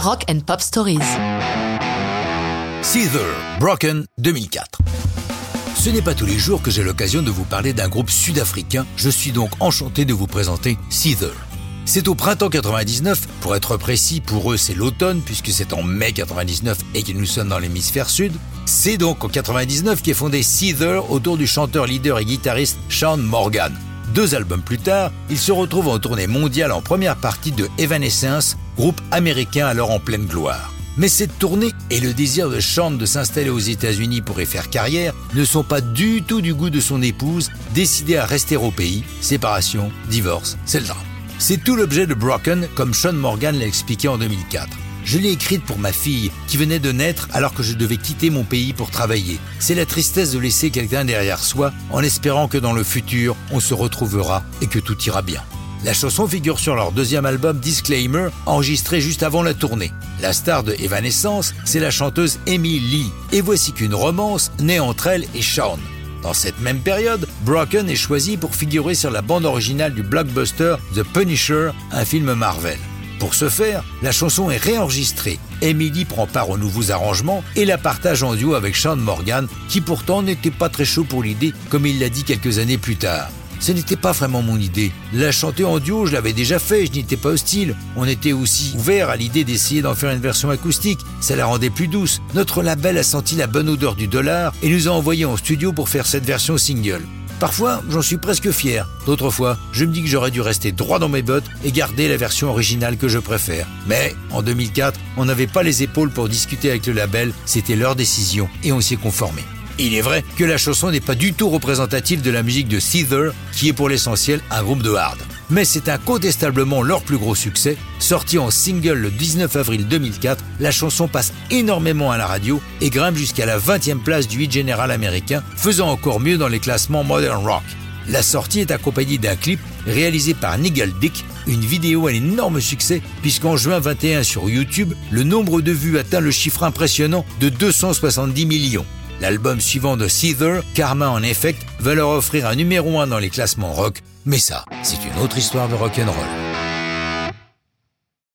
Rock and Pop Stories. Seether, Broken 2004. Ce n'est pas tous les jours que j'ai l'occasion de vous parler d'un groupe sud-africain, je suis donc enchanté de vous présenter Seether. C'est au printemps 99, pour être précis, pour eux c'est l'automne puisque c'est en mai 99 et que nous sommes dans l'hémisphère sud. C'est donc en 99 qu'est fondé Seether autour du chanteur, leader et guitariste Sean Morgan. Deux albums plus tard, il se retrouve en tournée mondiale en première partie de Evanescence, groupe américain alors en pleine gloire. Mais cette tournée et le désir de Sean de s'installer aux États-Unis pour y faire carrière ne sont pas du tout du goût de son épouse, décidée à rester au pays. Séparation, divorce, c'est le drame. C'est tout l'objet de Broken, comme Sean Morgan l'a expliqué en 2004. Je l'ai écrite pour ma fille, qui venait de naître alors que je devais quitter mon pays pour travailler. C'est la tristesse de laisser quelqu'un derrière soi, en espérant que dans le futur, on se retrouvera et que tout ira bien. La chanson figure sur leur deuxième album Disclaimer, enregistré juste avant la tournée. La star de Evanescence, c'est la chanteuse Amy Lee. Et voici qu'une romance naît entre elle et Sean. Dans cette même période, Broken est choisi pour figurer sur la bande originale du blockbuster The Punisher, un film Marvel. Pour ce faire, la chanson est réenregistrée. Emily prend part aux nouveaux arrangements et la partage en duo avec Sean Morgan, qui pourtant n'était pas très chaud pour l'idée, comme il l'a dit quelques années plus tard. Ce n'était pas vraiment mon idée. La chanter en duo, je l'avais déjà fait, je n'étais pas hostile. On était aussi ouvert à l'idée d'essayer d'en faire une version acoustique. Ça la rendait plus douce. Notre label a senti la bonne odeur du dollar et nous a envoyé en studio pour faire cette version single. Parfois, j'en suis presque fier. D'autres fois, je me dis que j'aurais dû rester droit dans mes bottes et garder la version originale que je préfère. Mais, en 2004, on n'avait pas les épaules pour discuter avec le label, c'était leur décision et on s'y est conformé. Il est vrai que la chanson n'est pas du tout représentative de la musique de Seether, qui est pour l'essentiel un groupe de hard. Mais c'est incontestablement leur plus gros succès. Sorti en single le 19 avril 2004, la chanson passe énormément à la radio et grimpe jusqu'à la 20e place du hit général américain, faisant encore mieux dans les classements modern rock. La sortie est accompagnée d'un clip réalisé par Nigel Dick, une vidéo à énorme succès puisqu'en juin 21 sur YouTube, le nombre de vues atteint le chiffre impressionnant de 270 millions. L'album suivant de Seether, Karma en Effect, va leur offrir un numéro 1 dans les classements rock, mais ça, c'est une autre histoire de rock'n'roll.